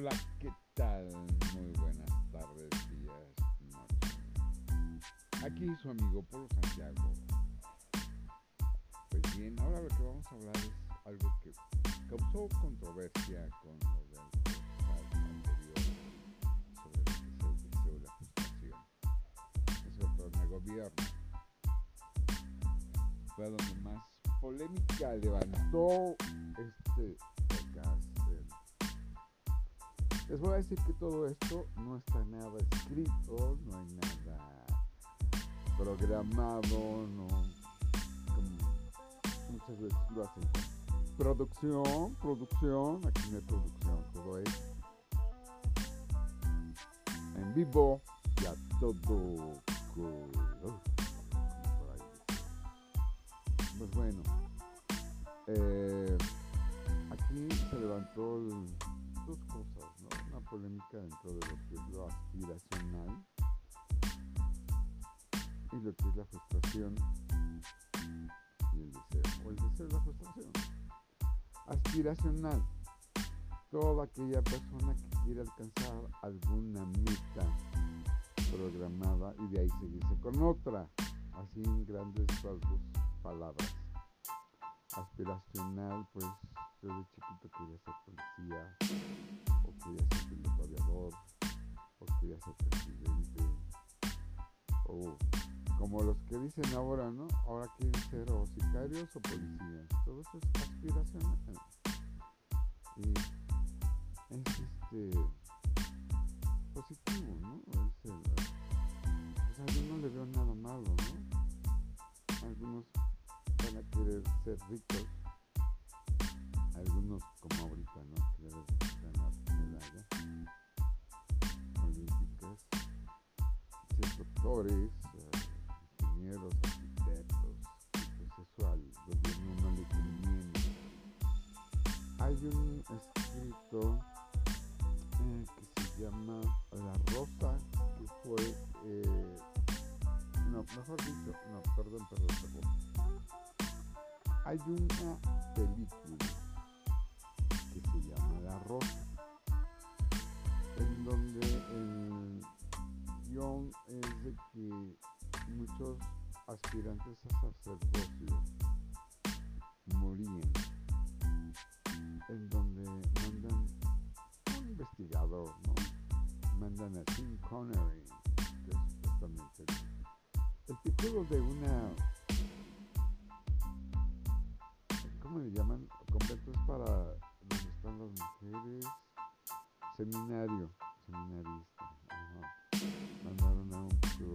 Hola, ¿qué tal? Muy buenas tardes, días, noches. Aquí su amigo Polo Santiago. Pues bien, ahora lo que vamos a hablar es algo que causó controversia con lo del podcast anterior sobre lo que es el deseo y la frustración. Eso todo en el gobierno. Fue donde más polémica levantó este podcast. Les voy a decir que todo esto no está nada escrito, no hay nada programado, no como muchas veces lo hacen. Producción, producción, aquí no hay producción, todo es en vivo y a todo color. Pues bueno, eh, aquí se levantó el- polémica dentro de lo que es lo aspiracional y lo que es la frustración y el deseo, o el deseo y la frustración. Aspiracional, toda aquella persona que quiere alcanzar alguna meta programada y de ahí seguirse con otra, así en grandes palabras. Aspiracional, pues yo de chiquito quería ser policía, o quería ser piloto o quería ser presidente, o como los que dicen ahora, ¿no? Ahora quieren ser o sicarios o policías. Todo eso es aspiracional. Y es este positivo, ¿no? Es el- o sea, yo no le veo nada malo. Ricos, algunos como ahorita, ¿no? Quieren ganar medallas olímpicas, ser doctores, eh, ingenieros, arquitectos, al gobierno no le conviene. Hay un escrito eh, que se llama La Rosa, que fue, eh, no, mejor dicho, no, perdón, perdón. Hay una película que se llama La Rosa, en donde el guion es de que muchos aspirantes a sacerdocio morían, en donde mandan un investigador, ¿no? Mandan a Tim Connery, que es supuestamente el, el título de una Seminario, seminarista. Mandaron a un de,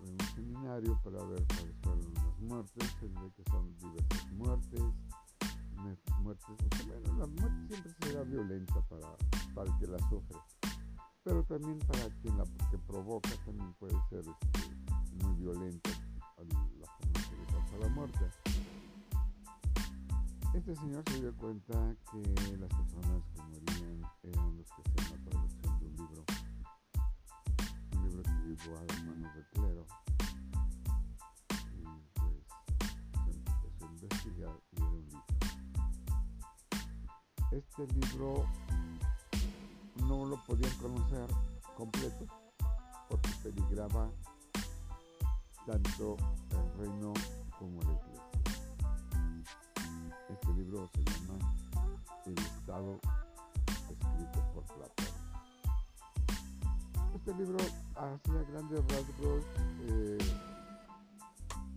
de un seminario para ver cuáles fueron las muertes. Se que son diversas muertes. Muertes, bueno, la muerte siempre será violenta para, para el que la sufre. Pero también para quien la que provoca también puede ser este, muy violenta la forma que le causa la muerte. Este señor se dio cuenta que las personas que morían eran los que hacían la traducción de un libro, un libro que llegó a las manos del clero. Y pues se empezó a investigar y era un libro. Este libro no lo podían conocer completo porque peligraba tanto el reino como la iglesia. Este libro, así a grandes rasgos, eh,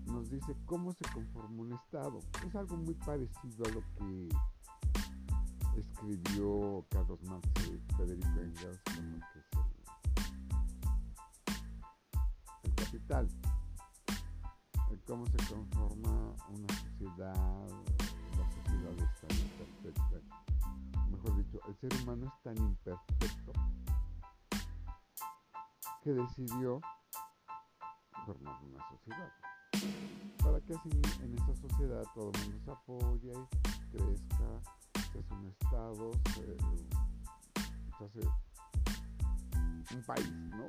nos dice cómo se conforma un Estado. Es algo muy parecido a lo que escribió Carlos Marx y Federico Engels con lo que es el, capital. Cómo se conforma una sociedad, la sociedad es tan imperfecta. Mejor dicho, el ser humano es tan imperfecto que decidió formar una sociedad. Para que así en esa sociedad todo el mundo se apoye, crezca, se hace un estado, se, un país, ¿no?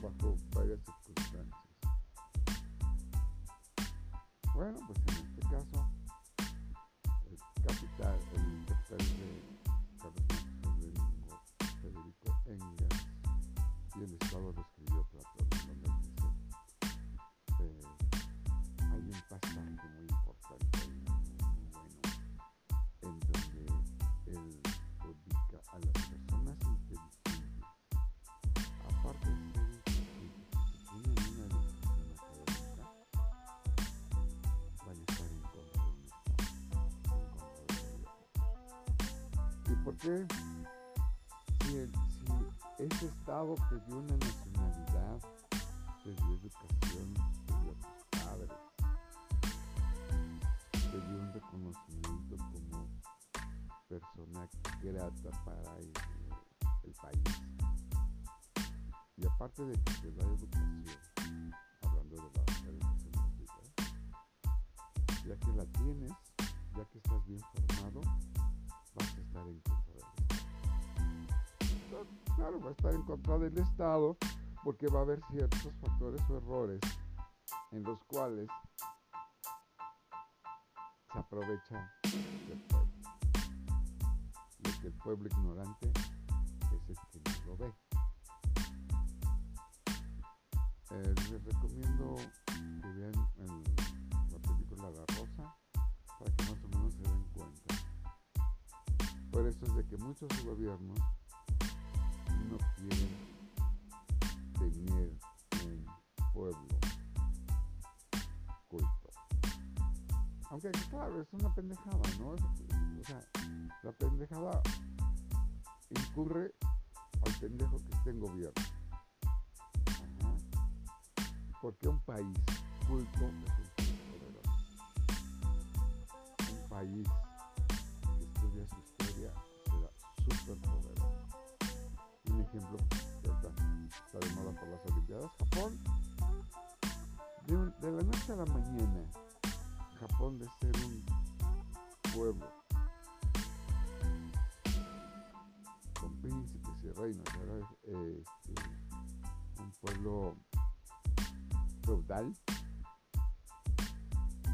Bajo varias circunstancias. Bueno, pues en este caso, ¿Por qué? Si, ese Estado te dio una nacionalidad, te dio educación, te dio a tus padres, te dio un reconocimiento como persona grata para el, país. Y aparte de que te da educación, hablando de la educación gratuita, ya que la tienes, Claro, va a estar en contra del Estado porque va a haber ciertos factores o errores en los cuales se aprovecha del pueblo. Y que el pueblo ignorante es el que no lo ve. Eh, les recomiendo que vean el, la película La Rosa para que más o menos se den cuenta. Por eso es de que muchos gobiernos no quieren tener un pueblo culto. Aunque claro, es una pendejada, ¿no? o sea, la pendejada incurre al pendejo que esté en gobierno. Ajá. Porque un país culto es un país. Un país que estudia su historia será súper poderoso. Ejemplo que ahorita está de por las Olimpiadas, Japón. De, la noche a la mañana, Japón de ser un pueblo con príncipes y reinos, eh, este, un pueblo feudal,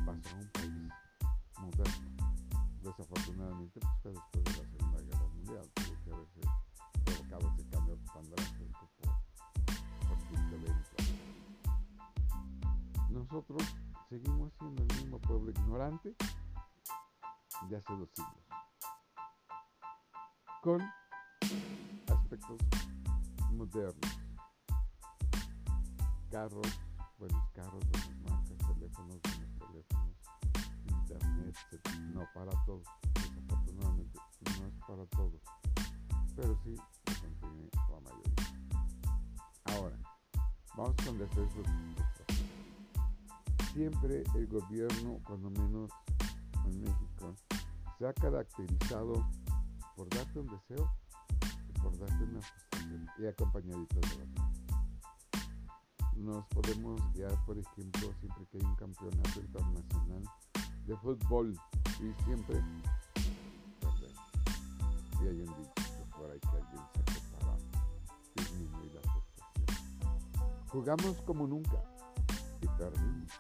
pasó a un país moderno. Desafortunadamente, pues después de la Segunda Guerra Mundial, Nosotros seguimos siendo el mismo pueblo ignorante de hace dos siglos, con aspectos modernos, carros, buenos carros, buenas marcas, teléfonos, buenos teléfonos, internet, no para todos, desafortunadamente no es para todos, pero sí lo consigue la mayoría. Ahora, vamos con defectos. Siempre el gobierno, cuando menos en México, se ha caracterizado por darte un deseo y por darte una frustración y acompañaditos de manos. Nos podemos guiar, por ejemplo, siempre que hay un campeonato internacional de fútbol y siempre. Y hay un dicho por ahí que alguien sacó para disminuir la frustración. Jugamos como nunca y perdimos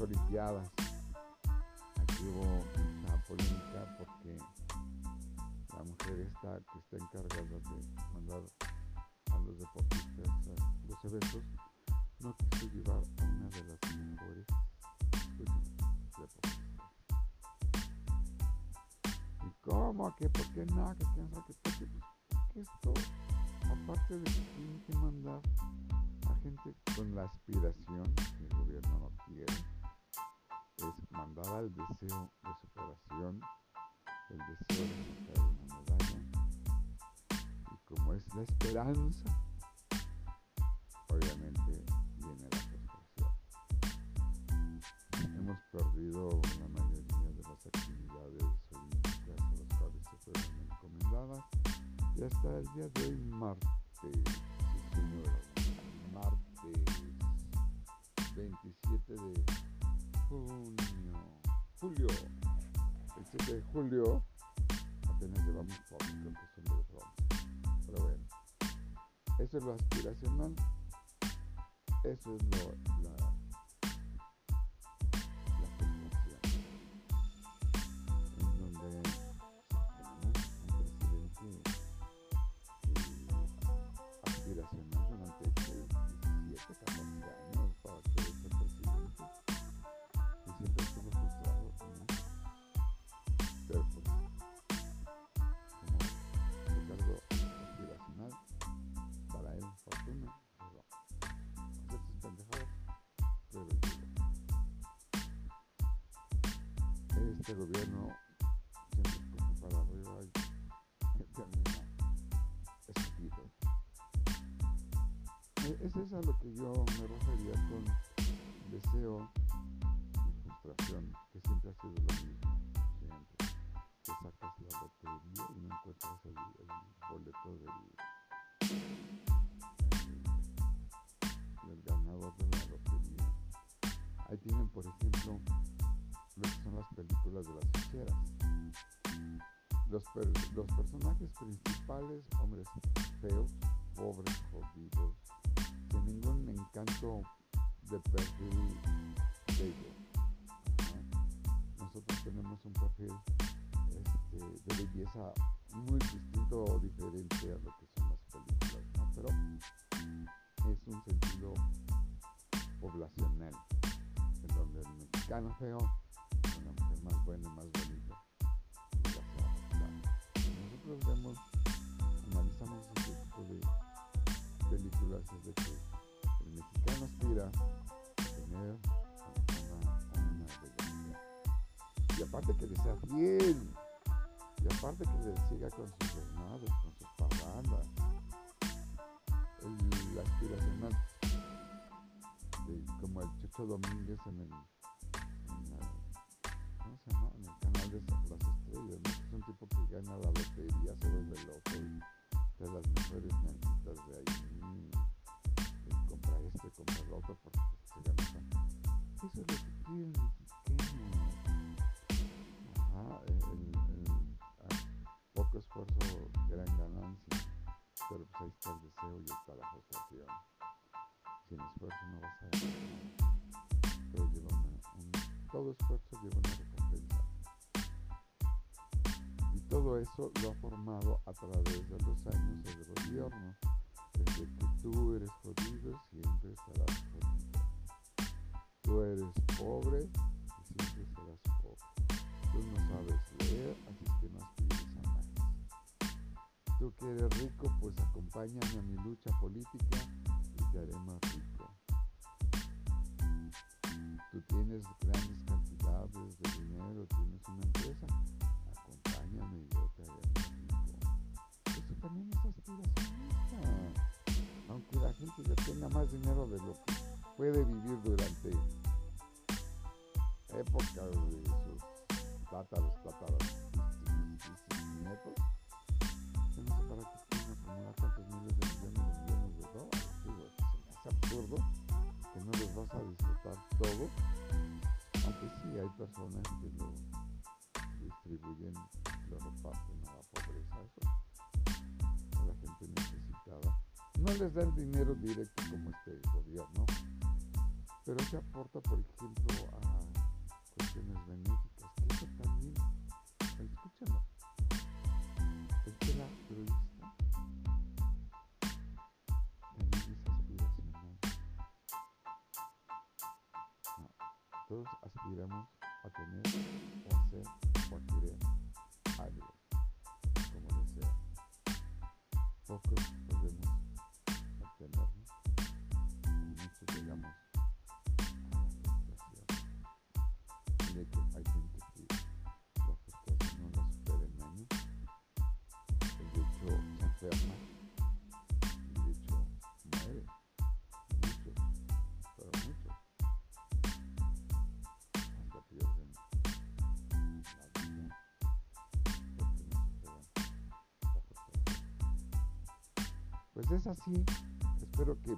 Olimpiadas, aquí hubo mucha polémica porque la mujer esta que está encargada de mandar a los deportistas a los eventos no quiso llevar a una de las mejores escúchame, deportistas. ¿Y cómo? ¿Qué? ¿Por qué no? ¿Qué quién sabe qué? Porque, pues, esto, aparte de que tienen que mandar a gente con la aspiración que el gobierno no quiere, es mandar al deseo de superación, el deseo de sacar una medalla, y como es la esperanza, obviamente viene la frustración. Hemos perdido la mayoría de las actividades olímpicas a las cuales se fueron encomendadas y hasta el día de hoy, martes, julio, el 7 de julio, apenas llevamos por, creo que son de bronce, pero bueno, eso es lo aspiracional, eso es lo, este gobierno siempre escoge para arriba y termina estúpido. E, es eso a lo que yo me refería con deseo y frustración, que siempre ha sido lo mismo, siempre. Te sacas la lotería y no encuentras el, el boleto del, del ganador de la lotería. Ahí tienen, por ejemplo, películas de las ficheras. Los, per- los personajes principales, hombres feos, pobres, jodidos, sin ningún encanto de perfil bello. Ajá. Nosotros tenemos un perfil este, de belleza muy distinto o diferente a lo que son las películas, ¿no? Pero es un sentido poblacional, en donde el mexicano feo más buena y más adopta. Nosotros vemos, analizamos este tipo de películas, es de que el mexicano aspira a tener una, una belleza. Y aparte que le sea fiel, y aparte que le siga con sus desmadres, con sus parrandas. El, la aspiracional, de- como el Chucho Domínguez en el, Eso es lo que quiere el. Ajá, el, ah, poco esfuerzo, gran ganancia. Pero pues ahí está el deseo y está la frustración. Sin esfuerzo no vas a ganar todo esfuerzo lleva una recompensa. Y todo eso lo ha formado a través de los años el gobierno. Tú eres jodido, siempre serás jodido. Tú eres pobre y siempre serás pobre. Tú no sabes leer, así que no aspires a más. Tú que eres rico, pues acompáñame a mi lucha política y te haré más rico. Tú tienes grandes cantidades de dinero, más dinero de lo que puede vivir durante épocas de sus tátaros, tátaros, nietos, yo no sé para qué quieren acumular tantos miles de millones de millones de dólares. Digo, absurdo que no les vas a disfrutar todo, aunque sí hay personas que lo No les dan dinero directo como este gobierno, pero se aporta, por ejemplo, a cuestiones benéficas, que eso también, escúchalo, el que era altruista también es aspiracional. No, todos aspiramos a tener Pues es así. Espero que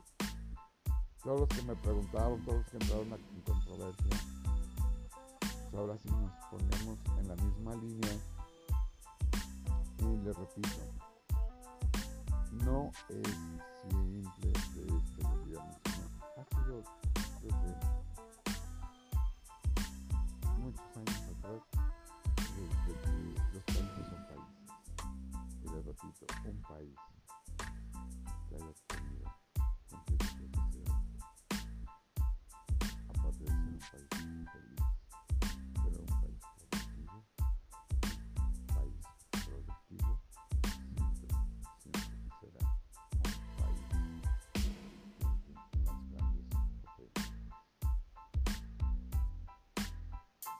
todos los que me preguntaron, todos los que entraron en controversia, pues ahora sí nos ponemos en la misma línea. Y les repito, no es simple de este gobierno, sino ha sido desde muchos años atrás,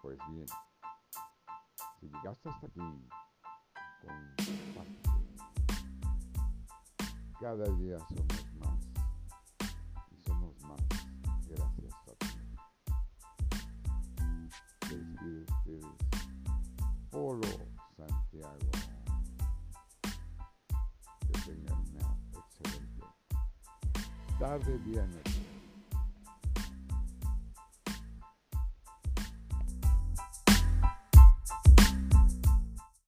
Pues bien, llegaste hasta aquí, comparte. Cada día somos más y somos más gracias a ti. Se despide ustedes Polo Santiago. Que tengan una excelente tarde, día, noche.